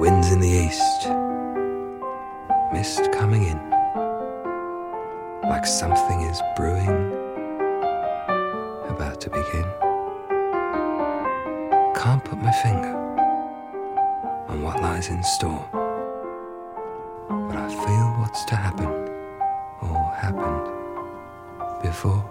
Winds in the east, mist coming in, like something is brewing, about to begin. Can't put my finger on what lies in store, but I feel what's to happen or happened before.